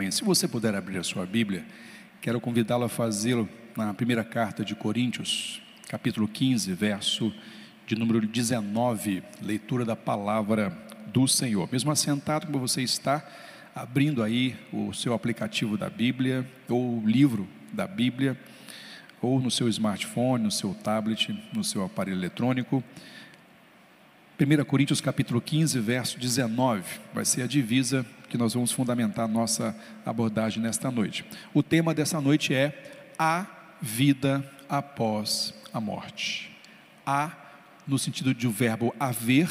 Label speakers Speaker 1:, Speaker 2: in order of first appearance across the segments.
Speaker 1: Amém. Se você puder abrir a sua Bíblia, quero convidá-lo a fazê-lo na primeira carta de Coríntios, capítulo 15, verso de número 19, leitura da palavra do Senhor. Mesmo assentado como você está, abrindo aí o seu aplicativo da Bíblia, ou o livro da Bíblia, ou no seu smartphone, no seu tablet, no seu aparelho eletrônico. 1 Coríntios capítulo 15, verso 19, vai ser a divisa que nós vamos fundamentar nossa abordagem nesta noite. O tema dessa noite é a vida após a morte. A no sentido de o verbo haver,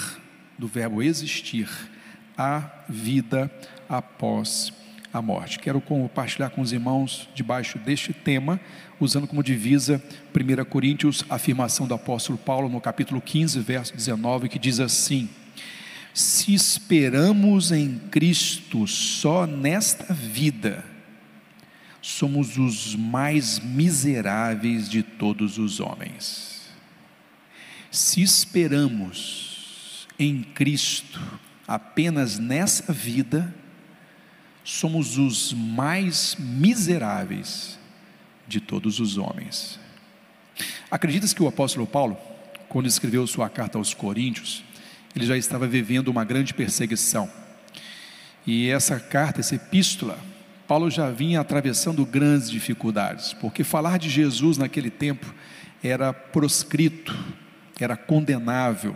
Speaker 1: do verbo existir, a vida após a morte. Quero compartilhar com os irmãos debaixo deste tema, usando como divisa 1 Coríntios, a afirmação do apóstolo Paulo no capítulo 15, verso 19, que diz assim: Se esperamos em Cristo só nesta vida, somos os mais miseráveis de todos os homens. Se esperamos em Cristo apenas nessa vida, somos os mais miseráveis de todos os homens. Acreditas que o apóstolo Paulo, quando escreveu sua carta aos Coríntios, ele já estava vivendo uma grande perseguição. E essa carta, essa epístola, Paulo já vinha atravessando grandes dificuldades, porque falar de Jesus naquele tempo era proscrito, era condenável,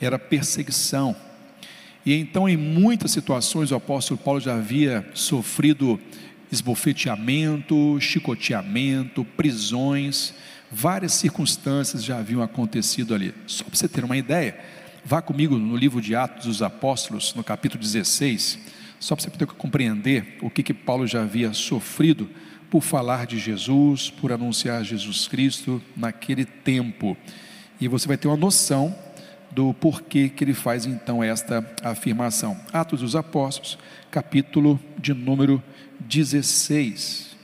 Speaker 1: era perseguição. E então, em muitas situações, o apóstolo Paulo já havia sofrido esbofeteamento, chicoteamento, prisões, várias circunstâncias já haviam acontecido ali. Só para você ter uma ideia, vá comigo no livro de Atos dos Apóstolos, no capítulo 16, só para você poder compreender o que, que Paulo já havia sofrido por falar de Jesus, por anunciar Jesus Cristo naquele tempo. E você vai ter uma noção do porquê que ele faz então esta afirmação. Atos dos Apóstolos, capítulo de número 16.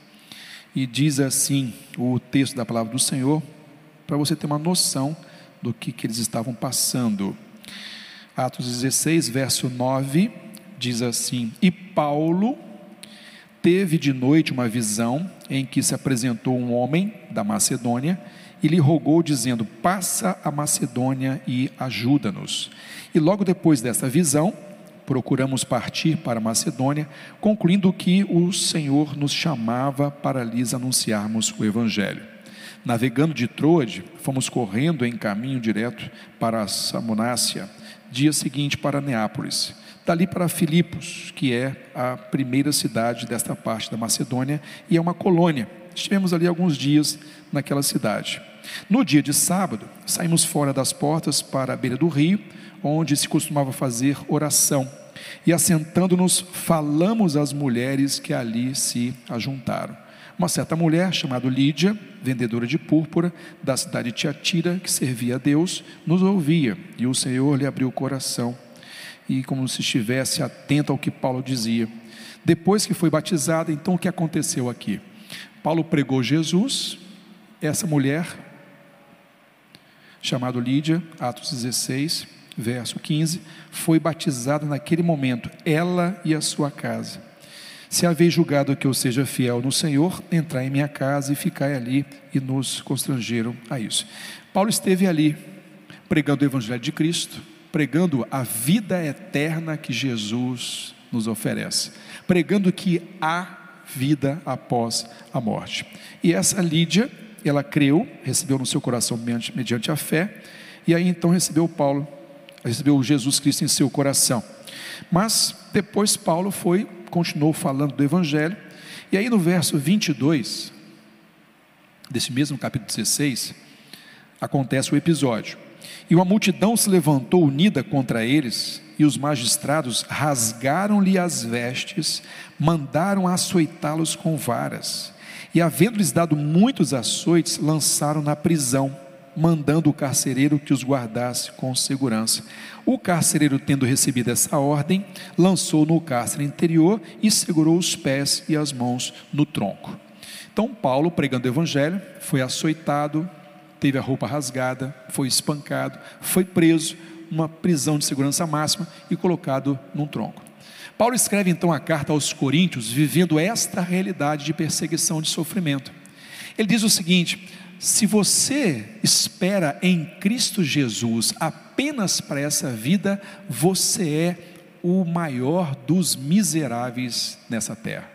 Speaker 1: E diz assim o texto da palavra do Senhor, para você ter uma noção do que, que eles estavam passando. Atos 16, verso 9, diz assim: E Paulo teve de noite uma visão em que se apresentou um homem da Macedônia e lhe rogou, dizendo: Passa a Macedônia e ajuda-nos. E logo depois dessa visão, procuramos partir para a Macedônia, concluindo que o Senhor nos chamava para lhes anunciarmos o Evangelho. Navegando de Troade, fomos correndo em caminho direto para Samonácia, dia seguinte para Neápolis, dali para Filipos, que é a primeira cidade desta parte da Macedônia e é uma colônia. Estivemos ali alguns dias naquela cidade. No dia de sábado, saímos fora das portas para a beira do rio, onde se costumava fazer oração. E assentando-nos, falamos às mulheres que ali se ajuntaram. Uma certa mulher, chamada Lídia, vendedora de púrpura, da cidade de Tiatira, que servia a Deus, nos ouvia, e o Senhor lhe abriu o coração, e como se estivesse atento ao que Paulo dizia. Depois que foi batizada, então o que aconteceu aqui? Paulo pregou Jesus, essa mulher chamado Lídia, Atos 16, verso 15, foi batizada naquele momento, ela e a sua casa. Se haveis julgado que eu seja fiel no Senhor, entrai em minha casa e ficai ali, e nos constrangeram a isso. Paulo esteve ali, pregando o Evangelho de Cristo, pregando a vida eterna que Jesus nos oferece, pregando que há vida após a morte. E essa Lídia, ela creu, recebeu no seu coração mediante, mediante a fé, e aí então recebeu Paulo, recebeu Jesus Cristo em seu coração. Mas depois Paulo foi, continuou falando do Evangelho, e aí no verso 22, desse mesmo capítulo 16, acontece o episódio. E uma multidão se levantou unida contra eles, e os magistrados rasgaram-lhe as vestes, mandaram açoitá-los com varas e, havendo-lhes dado muitos açoites, lançaram na prisão, mandando o carcereiro que os guardasse com segurança. O carcereiro, tendo recebido essa ordem, lançou no cárcere interior e segurou os pés e as mãos no tronco. Então, Paulo, pregando o evangelho, foi açoitado, teve a roupa rasgada, foi espancado, foi preso, numa prisão de segurança máxima e colocado num tronco. Paulo escreve então a carta aos Coríntios, vivendo esta realidade de perseguição, de sofrimento. Ele diz o seguinte: se você espera em Cristo Jesus apenas para essa vida, você é o maior dos miseráveis nessa terra.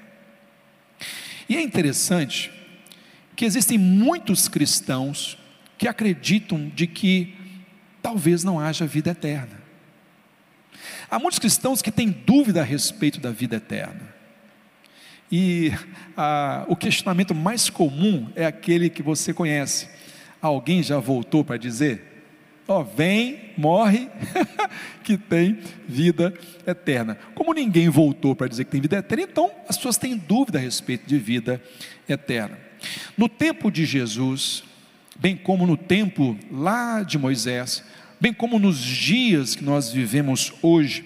Speaker 1: E é interessante que existem muitos cristãos que acreditam de que talvez não haja vida eterna. Há muitos cristãos que têm dúvida a respeito da vida eterna. E o questionamento mais comum é aquele que você conhece. Alguém já voltou para dizer? Ó, oh, vem, morre, que tem vida eterna. Como ninguém voltou para dizer que tem vida eterna, então as pessoas têm dúvida a respeito de vida eterna. No tempo de Jesus, bem como no tempo lá de Moisés, bem como nos dias que nós vivemos hoje,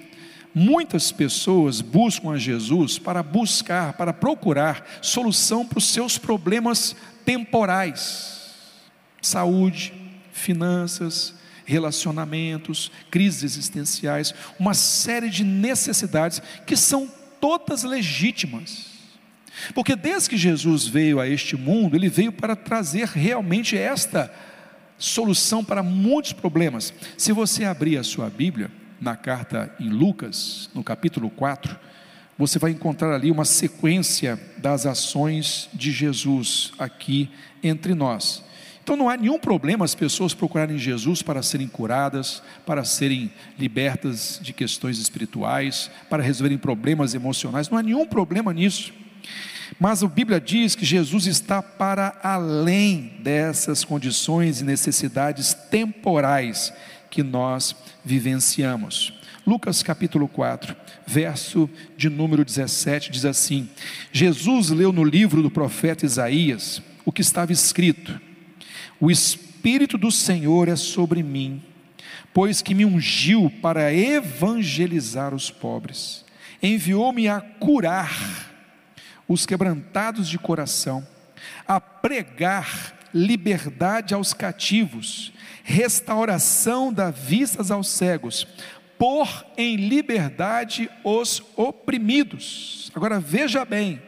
Speaker 1: muitas pessoas buscam a Jesus para buscar, para procurar solução para os seus problemas temporais, saúde, finanças, relacionamentos, crises existenciais, uma série de necessidades que são todas legítimas. Porque desde que Jesus veio a este mundo, ele veio para trazer realmente esta solução para muitos problemas. Se você abrir a sua Bíblia, na carta em Lucas, no capítulo 4, você vai encontrar ali uma sequência das ações de Jesus aqui entre nós. Então não há nenhum problema as pessoas procurarem Jesus para serem curadas, para serem libertas de questões espirituais, para resolverem problemas emocionais, não há nenhum problema nisso. Mas a Bíblia diz que Jesus está para além dessas condições e necessidades temporais que nós vivenciamos. Lucas capítulo 4, verso de número 17 diz assim: Jesus leu no livro do profeta Isaías o que estava escrito: O Espírito do Senhor é sobre mim, pois que me ungiu para evangelizar os pobres, enviou-me a curar os quebrantados de coração, a pregar liberdade aos cativos, restauração da vistas aos cegos, pôr em liberdade os oprimidos. Agora veja bem,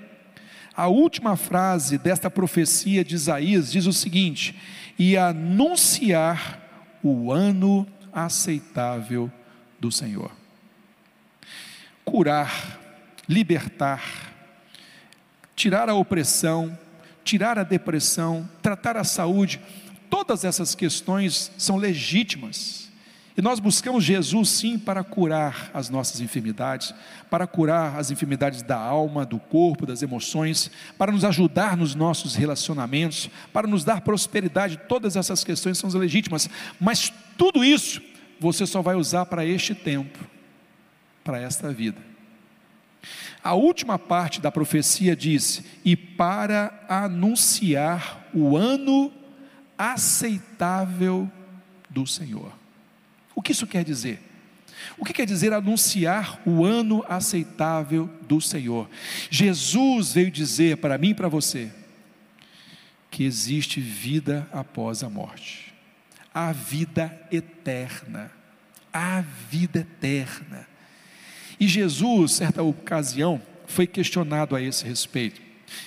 Speaker 1: a última frase desta profecia de Isaías diz o seguinte: e anunciar o ano aceitável do Senhor. Curar, libertar, tirar a opressão, tirar a depressão, tratar a saúde, todas essas questões são legítimas. E nós buscamos Jesus sim para curar as nossas enfermidades, para curar as enfermidades da alma, do corpo, das emoções, para nos ajudar nos nossos relacionamentos, para nos dar prosperidade. Todas essas questões são legítimas, mas tudo isso você só vai usar para este tempo, para esta vida. A última parte da profecia diz: e para anunciar o ano aceitável do Senhor. O que isso quer dizer? O que quer dizer anunciar o ano aceitável do Senhor? Jesus veio dizer para mim e para você que existe vida após a morte, a vida eterna, a vida eterna. E Jesus, certa ocasião, foi questionado a esse respeito.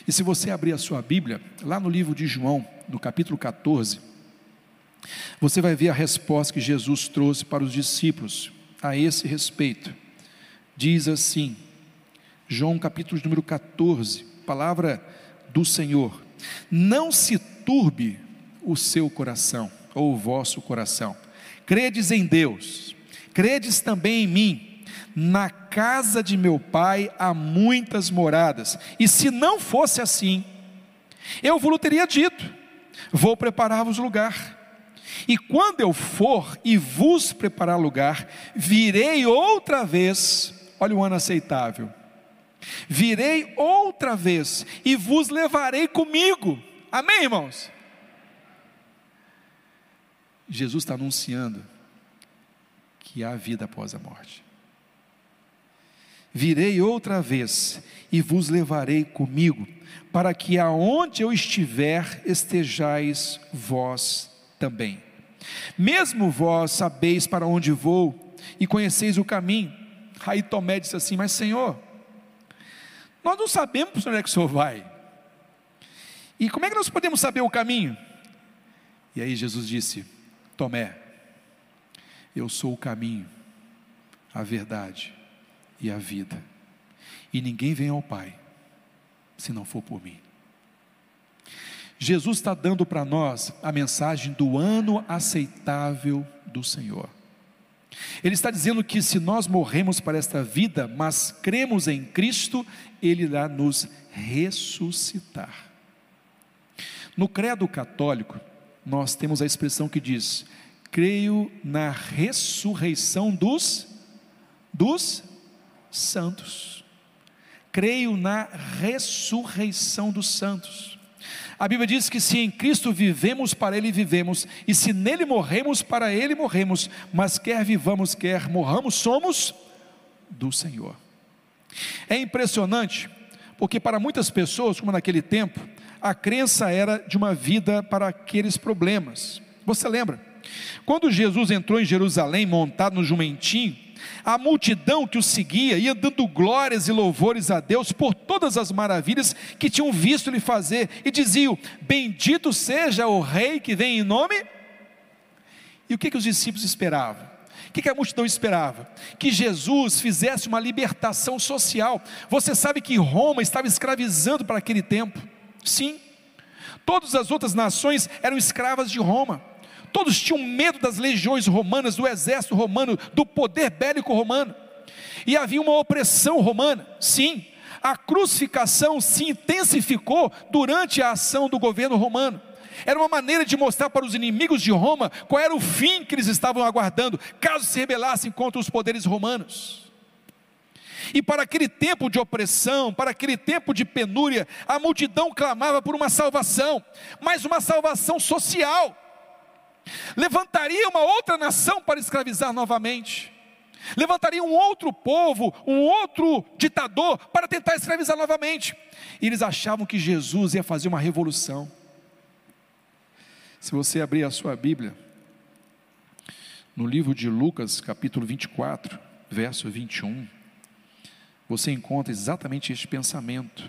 Speaker 1: E se você abrir a sua Bíblia, lá no livro de João, no capítulo 14, você vai ver a resposta que Jesus trouxe para os discípulos a esse respeito. Diz assim, João capítulo número 14, palavra do Senhor: Não se turbe o seu coração, ou o vosso coração. Credes em Deus, credes também em mim. Na casa de meu pai há muitas moradas, e se não fosse assim, eu vos teria dito: vou preparar-vos lugar. E quando eu for e vos preparar lugar, virei outra vez, olha o ano aceitável, virei outra vez e vos levarei comigo. Amém, irmãos? Jesus está anunciando que há vida após a morte. Virei outra vez e vos levarei comigo, para que aonde eu estiver estejais vós também. Mesmo vós sabeis para onde vou e conheceis o caminho, Aí Tomé disse assim: Mas Senhor, nós não sabemos para onde é que o Senhor vai. E como é que nós podemos saber o caminho? E aí Jesus disse: Tomé, eu sou o caminho, a verdade e a vida. E ninguém vem ao Pai se não for por mim. Jesus está dando para nós a mensagem do ano aceitável do Senhor. Ele está dizendo que se nós morremos para esta vida, mas cremos em Cristo, Ele irá nos ressuscitar. No credo católico, nós temos a expressão que diz: creio na ressurreição dos, dos santos. Creio na ressurreição dos santos. A Bíblia diz que se em Cristo vivemos, para Ele vivemos, e se nele morremos, para Ele morremos, mas quer vivamos, quer morramos, somos do Senhor. É impressionante, porque para muitas pessoas, como naquele tempo, a crença era de uma vida para aqueles problemas. Você lembra? Quando Jesus entrou em Jerusalém montado no jumentinho, a multidão que o seguia ia dando glórias e louvores a Deus por todas as maravilhas que tinham visto ele fazer e diziam: Bendito seja o Rei que vem em nome. E o que, que os discípulos esperavam? O que, que a multidão esperava? Que Jesus fizesse uma libertação social. Você sabe que Roma estava escravizando para aquele tempo. Sim, todas as outras nações eram escravas de Roma. Todos tinham medo das legiões romanas, do exército romano, do poder bélico romano. E havia uma opressão romana, sim. A crucificação se intensificou durante a ação do governo romano. Era uma maneira de mostrar para os inimigos de Roma qual era o fim que eles estavam aguardando, caso se rebelassem contra os poderes romanos. E para aquele tempo de opressão, para aquele tempo de penúria, a multidão clamava por uma salvação, mas uma salvação social levantaria uma outra nação para escravizar novamente, levantaria um outro povo, um outro ditador para tentar escravizar novamente. E eles achavam que Jesus ia fazer uma revolução. Se você abrir a sua Bíblia, no livro de Lucas, capítulo 24, verso 21, você encontra exatamente este pensamento.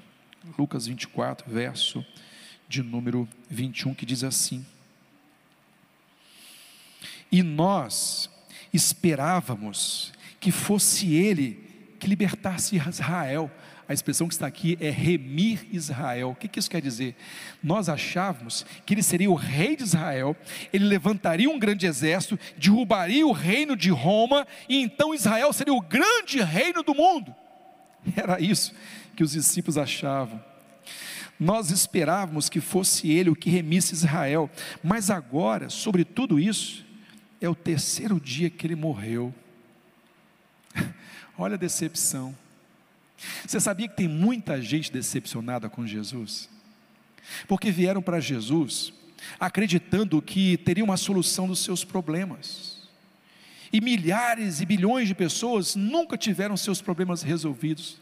Speaker 1: Lucas 24, verso de número 21, que diz assim: e nós esperávamos que fosse Ele que libertasse Israel. A expressão que está aqui é remir Israel. O que, isso quer dizer? Nós achávamos que ele seria o rei de Israel, ele levantaria um grande exército, derrubaria o reino de Roma, e então Israel seria o grande reino do mundo. Era isso que os discípulos achavam. Nós esperávamos que fosse ele o que remisse Israel, mas agora, sobre tudo isso, é o terceiro dia que ele morreu. Olha a decepção. Você sabia que tem muita gente decepcionada com Jesus? Porque vieram para Jesus acreditando que teria uma solução dos seus problemas. E milhares e bilhões de pessoas nunca tiveram seus problemas resolvidos.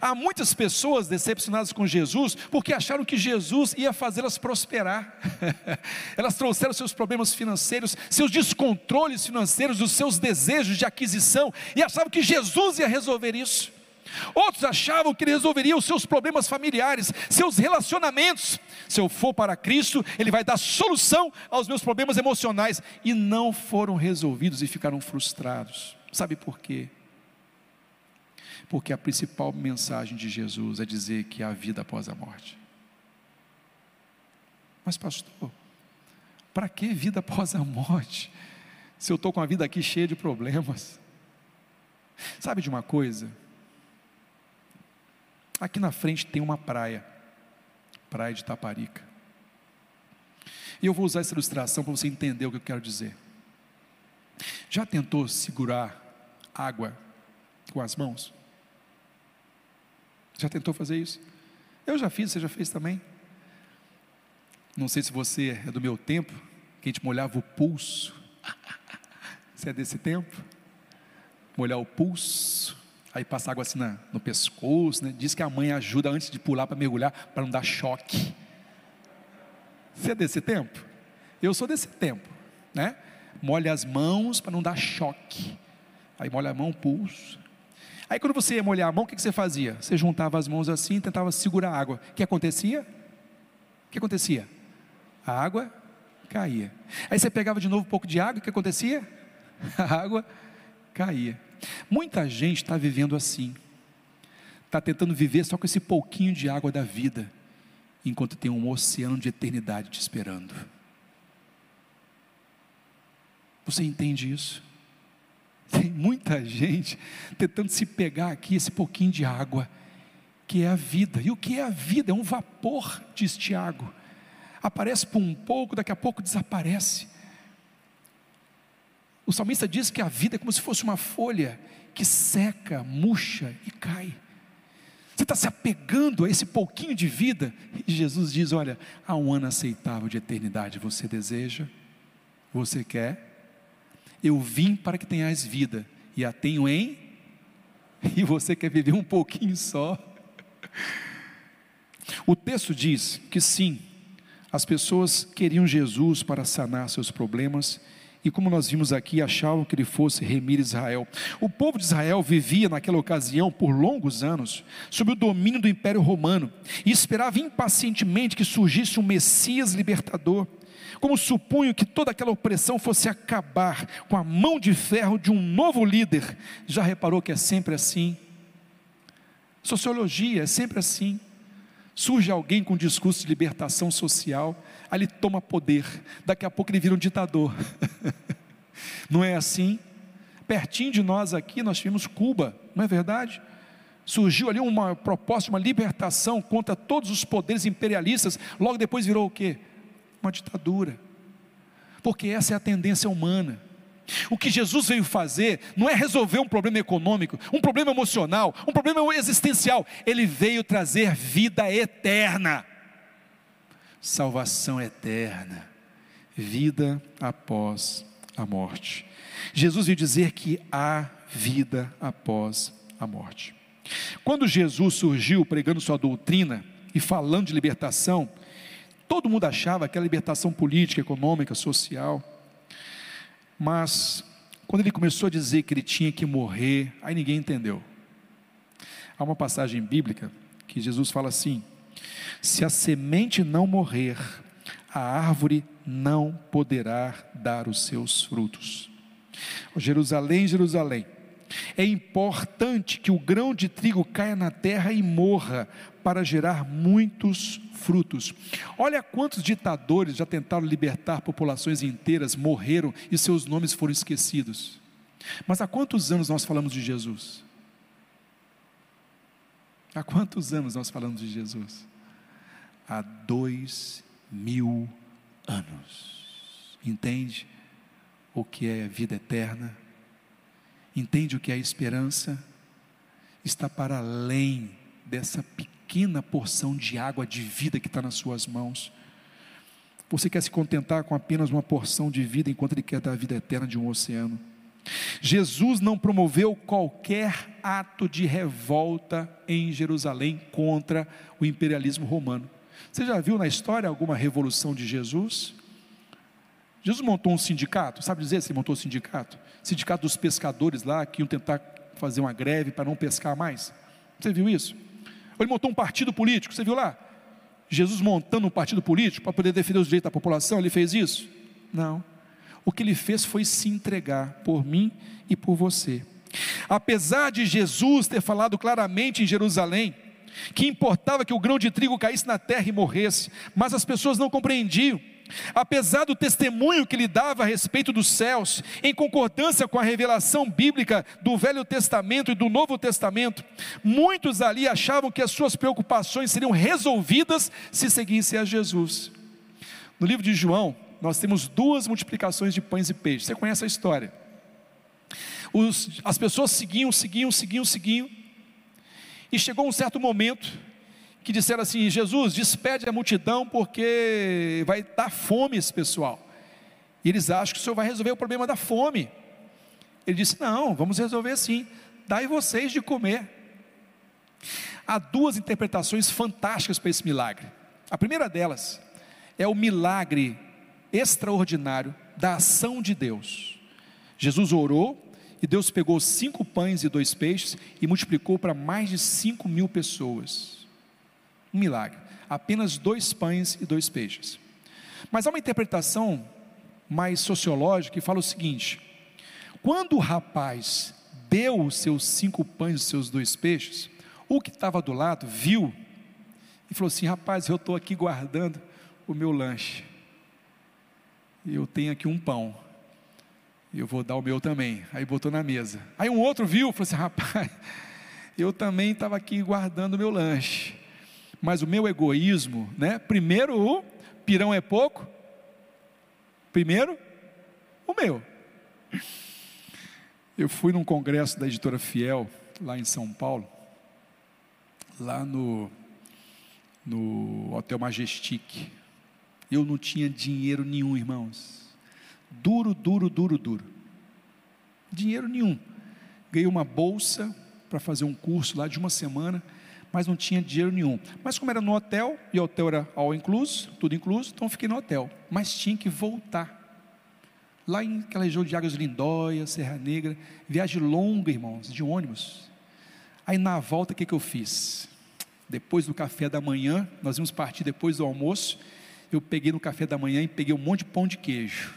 Speaker 1: Há muitas pessoas decepcionadas com Jesus porque acharam que Jesus ia fazê-las prosperar. Elas trouxeram seus problemas financeiros, seus descontroles financeiros, os seus desejos de aquisição e achavam que Jesus ia resolver isso. Outros achavam que ele resolveria os seus problemas familiares, seus relacionamentos. Se eu for para Cristo, ele vai dar solução aos meus problemas emocionais. E não foram resolvidos e ficaram frustrados. Sabe por quê? Porque a principal mensagem de Jesus é dizer que há vida após a morte. Mas, pastor, para que vida após a morte? Se eu estou com a vida aqui cheia de problemas. Sabe de uma coisa? Aqui na frente tem uma praia, praia de Taparica. E eu vou usar essa ilustração para você entender o que eu quero dizer. Já tentou segurar água com as mãos? Já tentou fazer isso? Eu já fiz, você já fez também? Não sei se você é do meu tempo, que a gente molhava o pulso. Você é desse tempo? Molhar o pulso, aí passar água assim na, no pescoço, né? Diz que a mãe ajuda antes de pular para mergulhar, para não dar choque. Você é desse tempo? Eu sou desse tempo, né? Molha as mãos para não dar choque. Aí molha a mão, o pulso, Aí quando você ia molhar a mão, o que você fazia? Você juntava as mãos assim e tentava segurar a água. O que acontecia? O que acontecia? A água caía. Aí você pegava de novo um pouco de água, o que acontecia? A água caía. Muita gente está vivendo assim. Está tentando viver só com esse pouquinho de água da vida, enquanto tem um oceano de eternidade te esperando. Você entende isso? Tem muita gente tentando se pegar aqui esse pouquinho de água, que é a vida. E o que é a vida? É um vapor, diz Tiago. Aparece por um pouco, daqui a pouco desaparece. O salmista diz que a vida é como se fosse uma folha que seca, murcha e cai. Você está se apegando a esse pouquinho de vida, e Jesus diz: Olha, há um ano aceitável de eternidade, você deseja? Você quer? Eu vim para que tenhais vida, e a tenho em, e você quer viver um pouquinho só. O texto diz que sim, as pessoas queriam Jesus para sanar seus problemas, e como nós vimos aqui, achavam que ele fosse remir Israel. O povo de Israel vivia naquela ocasião por longos anos sob o domínio do Império Romano e esperava impacientemente que surgisse um Messias libertador como supunho que toda aquela opressão fosse acabar com a mão de ferro de um novo líder. Já reparou que é sempre assim? Sociologia é sempre assim. Surge alguém com um discurso de libertação social, aí ele toma poder, daqui a pouco ele vira um ditador. Não é assim? Pertinho de nós aqui, nós tivemos Cuba, não é verdade? Surgiu ali uma proposta, uma libertação contra todos os poderes imperialistas, logo depois virou o quê? Uma ditadura, porque essa é a tendência humana. O que Jesus veio fazer não é resolver um problema econômico, um problema emocional, um problema existencial. Ele veio trazer vida eterna, salvação eterna, vida após a morte. Jesus veio dizer que há vida após a morte. Quando Jesus surgiu pregando sua doutrina e falando de libertação, Todo mundo achava que era libertação política, econômica, social. Mas, quando ele começou a dizer que ele tinha que morrer, aí ninguém entendeu. Há uma passagem bíblica que Jesus fala assim: Se a semente não morrer, a árvore não poderá dar os seus frutos. Jerusalém, Jerusalém, é importante que o grão de trigo caia na terra e morra para gerar muitos frutos. Olha quantos ditadores já tentaram libertar populações inteiras, morreram e seus nomes foram esquecidos. Mas há quantos anos nós falamos de Jesus? Há quantos anos nós falamos de Jesus? Há dois mil anos. Entende o que é vida eterna? Entende o que é esperança? Está para além dessa pequena porção de água de vida que está nas suas mãos. Você quer se contentar com apenas uma porção de vida enquanto Ele quer dar a vida eterna de um oceano? Jesus não promoveu qualquer ato de revolta em Jerusalém contra o imperialismo romano. Você já viu na história alguma revolução de Jesus? Jesus montou um sindicato, sabe dizer se montou um sindicato? Sindicato dos pescadores lá que iam tentar fazer uma greve para não pescar mais. Você viu isso? Ou ele montou um partido político, você viu lá? Jesus montando um partido político para poder defender os direitos da população, ele fez isso? Não. O que ele fez foi se entregar por mim e por você. Apesar de Jesus ter falado claramente em Jerusalém, que importava que o grão de trigo caísse na terra e morresse, mas as pessoas não compreendiam. Apesar do testemunho que lhe dava a respeito dos céus, em concordância com a revelação bíblica do Velho Testamento e do Novo Testamento, muitos ali achavam que as suas preocupações seriam resolvidas se seguissem a Jesus. No livro de João, nós temos duas multiplicações de pães e peixes. Você conhece a história? Os, as pessoas seguiam, seguiam, seguiam, seguiam, e chegou um certo momento que disseram assim: Jesus, despede a multidão porque vai dar fome esse pessoal. E eles acham que o Senhor vai resolver o problema da fome. Ele disse: Não, vamos resolver sim. Dai vocês de comer. Há duas interpretações fantásticas para esse milagre. A primeira delas é o milagre extraordinário da ação de Deus. Jesus orou E Deus pegou cinco pães e dois peixes e multiplicou para mais de cinco mil pessoas. Um milagre. Apenas dois pães e dois peixes. Mas há uma interpretação mais sociológica que fala o seguinte: quando o rapaz deu os seus cinco pães e os seus dois peixes, o que estava do lado viu e falou assim: rapaz, eu estou aqui guardando o meu lanche. Eu tenho aqui um pão. Eu vou dar o meu também. Aí botou na mesa. Aí um outro viu, falou assim: rapaz, eu também estava aqui guardando o meu lanche. Mas o meu egoísmo, né? Primeiro o pirão é pouco. Primeiro o meu. Eu fui num congresso da editora Fiel, lá em São Paulo, lá no, no Hotel Majestic. Eu não tinha dinheiro nenhum, irmãos. Duro, duro, duro, duro. Dinheiro nenhum. Ganhei uma bolsa para fazer um curso lá de uma semana, mas não tinha dinheiro nenhum. Mas como era no hotel, e o hotel era all incluso, tudo incluso, então fiquei no hotel. Mas tinha que voltar lá em aquela região de Águas Lindóia, Serra Negra, viagem longa, irmãos, de ônibus. Aí na volta, o que, que eu fiz? Depois do café da manhã, nós íamos partir depois do almoço, eu peguei no café da manhã e peguei um monte de pão de queijo.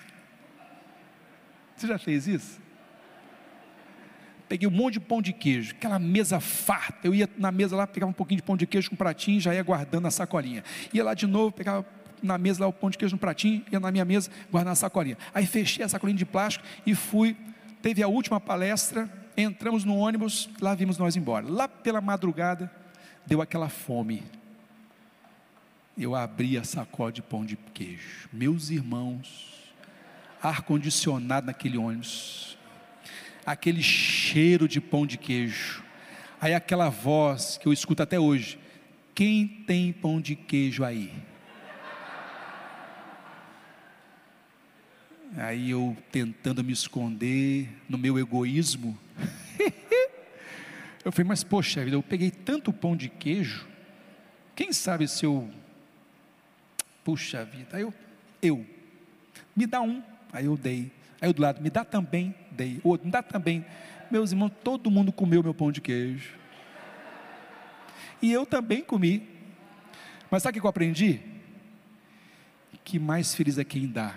Speaker 1: Você já fez isso? Peguei um monte de pão de queijo, aquela mesa farta. Eu ia na mesa lá, pegava um pouquinho de pão de queijo com um pratinho já ia guardando na sacolinha. Ia lá de novo, pegava na mesa lá o pão de queijo no pratinho, ia na minha mesa, guardar na sacolinha. Aí fechei a sacolinha de plástico e fui. Teve a última palestra, entramos no ônibus, lá vimos nós embora. Lá pela madrugada, deu aquela fome. Eu abri a sacola de pão de queijo. Meus irmãos, ar-condicionado naquele ônibus, aquele cheiro de pão de queijo. Aí aquela voz que eu escuto até hoje: quem tem pão de queijo aí? Aí eu tentando me esconder no meu egoísmo. eu falei, mas poxa vida, eu peguei tanto pão de queijo. Quem sabe se eu. Puxa vida, aí eu, eu. Me dá um. Aí eu dei. Aí eu do lado, me dá também, dei. Outro, me dá também. Meus irmãos, todo mundo comeu meu pão de queijo. E eu também comi. Mas sabe o que eu aprendi? Que mais feliz é quem dá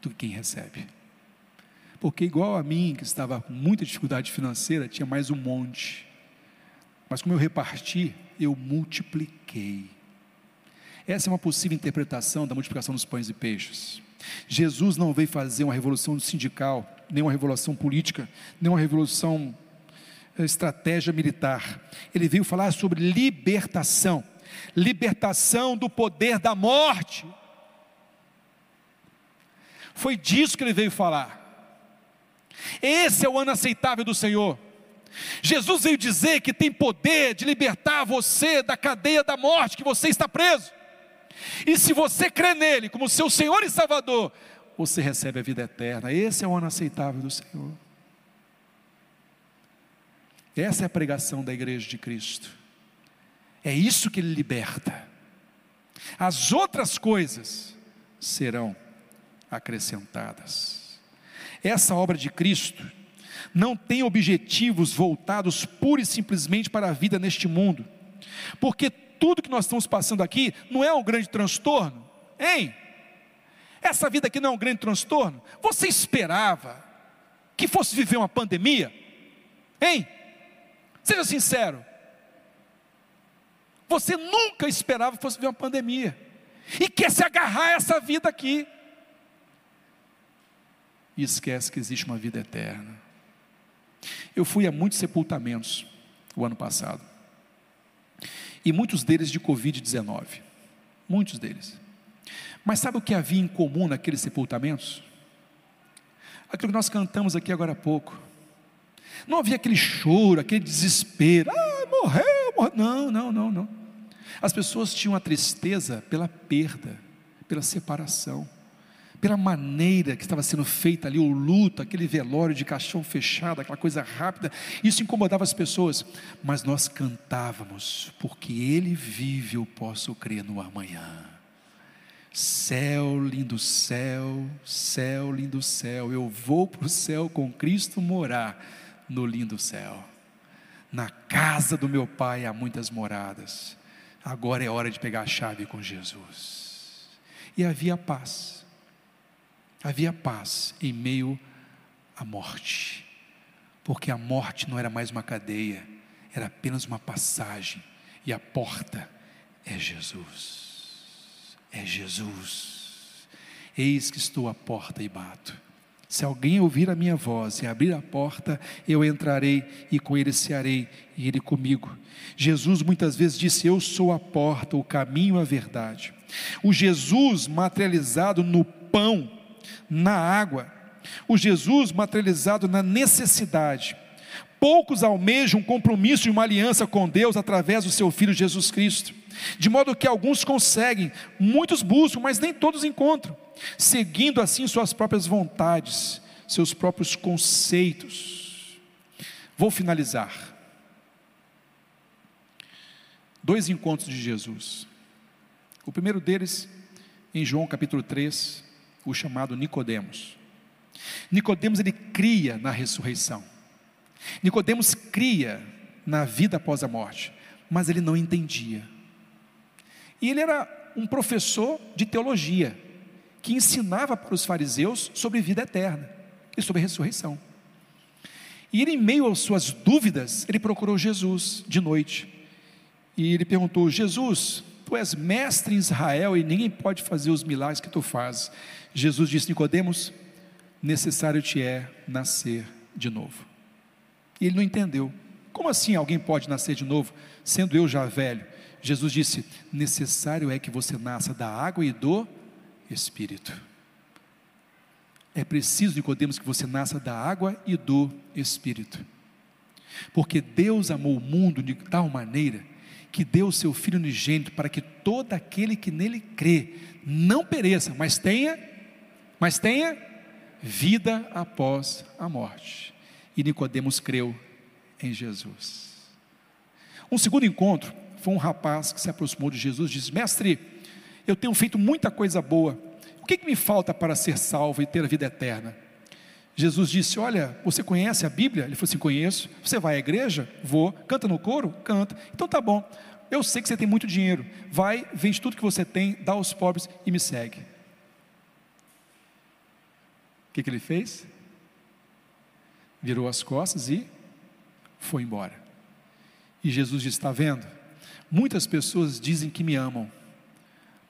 Speaker 1: do que quem recebe. Porque, igual a mim, que estava com muita dificuldade financeira, tinha mais um monte. Mas como eu reparti, eu multipliquei. Essa é uma possível interpretação da multiplicação dos pães e peixes. Jesus não veio fazer uma revolução sindical, nem uma revolução política, nem uma revolução eh, estratégia militar. Ele veio falar sobre libertação libertação do poder da morte. Foi disso que ele veio falar. Esse é o ano aceitável do Senhor. Jesus veio dizer que tem poder de libertar você da cadeia da morte que você está preso. E se você crê nele como seu Senhor e Salvador, você recebe a vida eterna. Esse é o ano aceitável do Senhor. Essa é a pregação da igreja de Cristo. É isso que ele liberta. As outras coisas serão acrescentadas. Essa obra de Cristo não tem objetivos voltados pura e simplesmente para a vida neste mundo, porque tudo que nós estamos passando aqui não é um grande transtorno, hein? Essa vida aqui não é um grande transtorno. Você esperava que fosse viver uma pandemia? Hein? Seja sincero. Você nunca esperava que fosse viver uma pandemia. E quer se agarrar a essa vida aqui e esquece que existe uma vida eterna. Eu fui a muitos sepultamentos o ano passado, e muitos deles de Covid-19, muitos deles. Mas sabe o que havia em comum naqueles sepultamentos? Aquilo que nós cantamos aqui agora há pouco. Não havia aquele choro, aquele desespero. Ah, morreu, morreu. Não, não, não, não. As pessoas tinham a tristeza pela perda, pela separação pela maneira que estava sendo feita ali, o luto, aquele velório de caixão fechado, aquela coisa rápida, isso incomodava as pessoas, mas nós cantávamos, porque Ele vive, eu posso crer no amanhã. Céu, lindo céu, céu, lindo céu, eu vou para o céu com Cristo morar no lindo céu. Na casa do meu pai há muitas moradas, agora é hora de pegar a chave com Jesus. E havia paz, havia paz em meio à morte, porque a morte não era mais uma cadeia, era apenas uma passagem, e a porta é Jesus é Jesus. Eis que estou à porta e bato. Se alguém ouvir a minha voz e abrir a porta, eu entrarei e com ele cearei e ele comigo. Jesus muitas vezes disse: Eu sou a porta, o caminho, a verdade. O Jesus materializado no pão, na água, o Jesus materializado na necessidade. Poucos almejam um compromisso e uma aliança com Deus através do seu Filho Jesus Cristo. De modo que alguns conseguem, muitos buscam, mas nem todos encontram, seguindo assim suas próprias vontades, seus próprios conceitos. Vou finalizar. Dois encontros de Jesus. O primeiro deles, em João capítulo 3, o chamado Nicodemos. Nicodemos ele cria na ressurreição. Nicodemos cria na vida após a morte, mas ele não entendia. E ele era um professor de teologia, que ensinava para os fariseus sobre vida eterna e sobre ressurreição. E ele, em meio às suas dúvidas, ele procurou Jesus de noite. E ele perguntou: Jesus, tu és mestre em Israel e ninguém pode fazer os milagres que tu fazes. Jesus disse: Nicodemos, necessário te é nascer de novo. E ele não entendeu. Como assim alguém pode nascer de novo, sendo eu já velho? Jesus disse: necessário é que você nasça da água e do Espírito. É preciso, Nicodemos, que você nasça da água e do Espírito. Porque Deus amou o mundo de tal maneira que deu o seu Filho unigênito para que todo aquele que nele crê não pereça, mas tenha, mas tenha vida após a morte. E Nicodemos creu em Jesus. Um segundo encontro foi um rapaz que se aproximou de Jesus e disse: Mestre, eu tenho feito muita coisa boa, o que, que me falta para ser salvo e ter a vida eterna? Jesus disse: Olha, você conhece a Bíblia? Ele falou assim: Conheço. Você vai à igreja? Vou. Canta no coro? Canta. Então tá bom. Eu sei que você tem muito dinheiro. Vai, vende tudo que você tem, dá aos pobres e me segue. O que, que ele fez? Virou as costas e foi embora. E Jesus disse: Está vendo? Muitas pessoas dizem que me amam,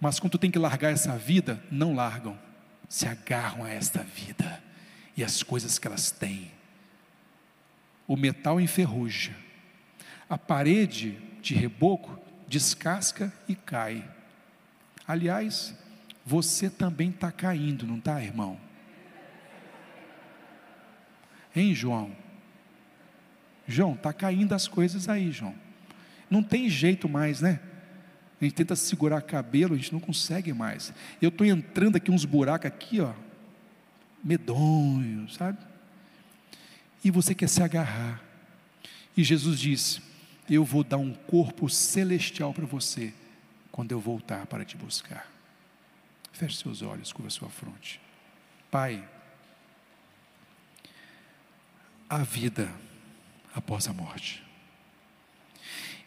Speaker 1: mas quando tem que largar essa vida, não largam, se agarram a esta vida e as coisas que elas têm. O metal enferruja, a parede de reboco descasca e cai. Aliás, você também está caindo, não está, irmão? Hein, João? João, está caindo as coisas aí, João. Não tem jeito mais, né? A gente tenta segurar cabelo, a gente não consegue mais. Eu estou entrando aqui uns buracos aqui, ó, medonhos, sabe? E você quer se agarrar. E Jesus disse: Eu vou dar um corpo celestial para você quando eu voltar para te buscar. Feche seus olhos, curva sua fronte. Pai, a vida após a morte.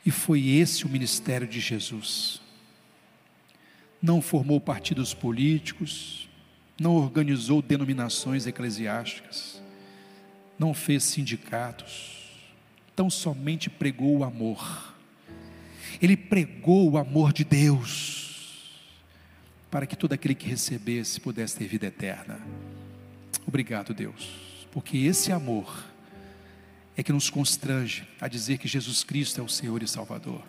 Speaker 1: E foi esse o ministério de Jesus. Não formou partidos políticos, não organizou denominações eclesiásticas, não fez sindicatos, tão somente pregou o amor. Ele pregou o amor de Deus, para que todo aquele que recebesse pudesse ter vida eterna. Obrigado, Deus, porque esse amor é que nos constrange a dizer que Jesus Cristo é o Senhor e Salvador.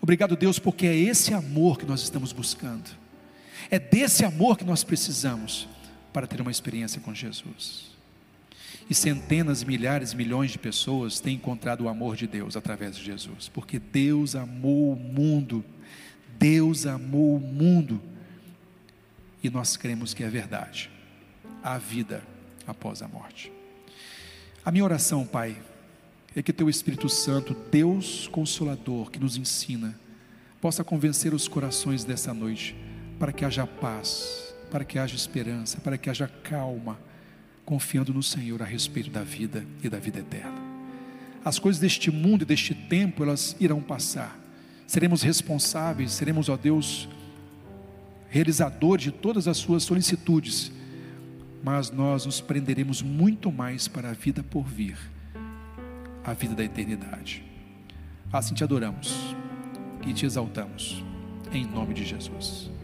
Speaker 1: Obrigado, Deus, porque é esse amor que nós estamos buscando. É desse amor que nós precisamos para ter uma experiência com Jesus. E centenas, milhares, milhões de pessoas têm encontrado o amor de Deus através de Jesus, porque Deus amou o mundo. Deus amou o mundo. E nós cremos que é verdade. A vida após a morte. A minha oração, Pai, é que Teu Espírito Santo, Deus Consolador, que nos ensina, possa convencer os corações dessa noite para que haja paz, para que haja esperança, para que haja calma, confiando no Senhor a respeito da vida e da vida eterna. As coisas deste mundo e deste tempo, elas irão passar. Seremos responsáveis, seremos, ó Deus, realizadores de todas as suas solicitudes, mas nós nos prenderemos muito mais para a vida por vir, a vida da eternidade. Assim te adoramos e te exaltamos, em nome de Jesus.